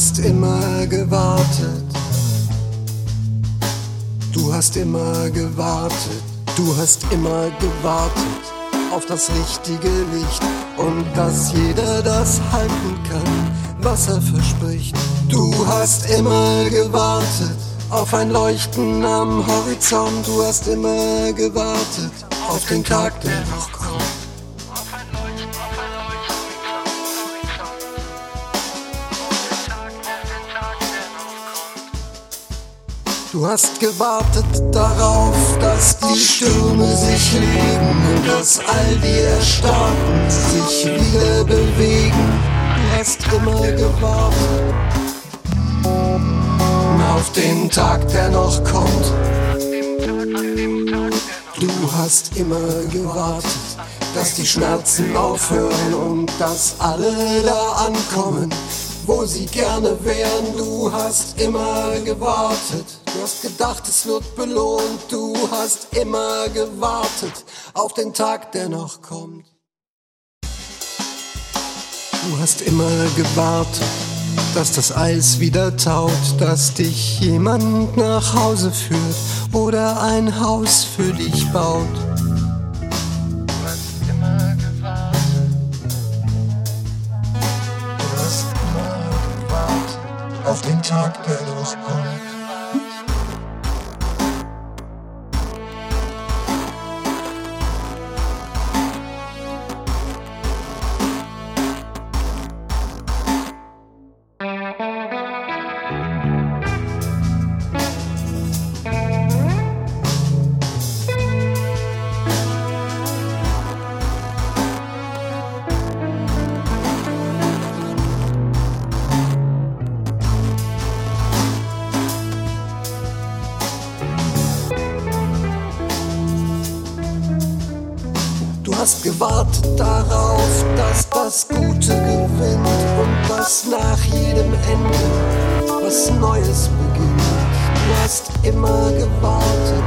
Du hast immer gewartet. Du hast immer gewartet. Du hast immer gewartet auf das richtige Licht und dass jeder das halten kann, was er verspricht. Du hast immer gewartet auf ein Leuchten am Horizont. Du hast immer gewartet auf den Tag, der noch kommt. Du hast gewartet darauf, dass die Stürme sich legen und dass all die Erstarrten sich wieder bewegen. Du hast immer gewartet auf den Tag, der noch kommt. Du hast immer gewartet, dass die Schmerzen aufhören und dass alle da ankommen, wo sie gerne wären. Du hast immer gewartet. Du hast gedacht, es wird belohnt. Du hast immer gewartet auf den Tag, der noch kommt. Du hast immer gewartet, dass das Eis wieder taut, dass dich jemand nach Hause führt oder ein Haus für dich baut. Auf den Tag, der noch hast gewartet darauf, dass das Gute gewinnt und dass nach jedem Ende was Neues beginnt. Du hast immer gewartet.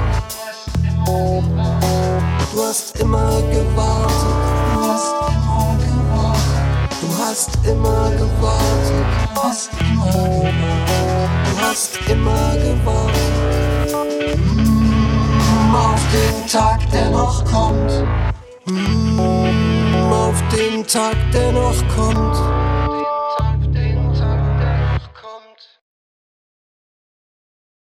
Du hast immer gewartet. Du hast immer gewartet. Du hast immer gewartet. Du hast immer gewartet. Auf den Tag, der noch kommt. Auf den Tag, der noch kommt.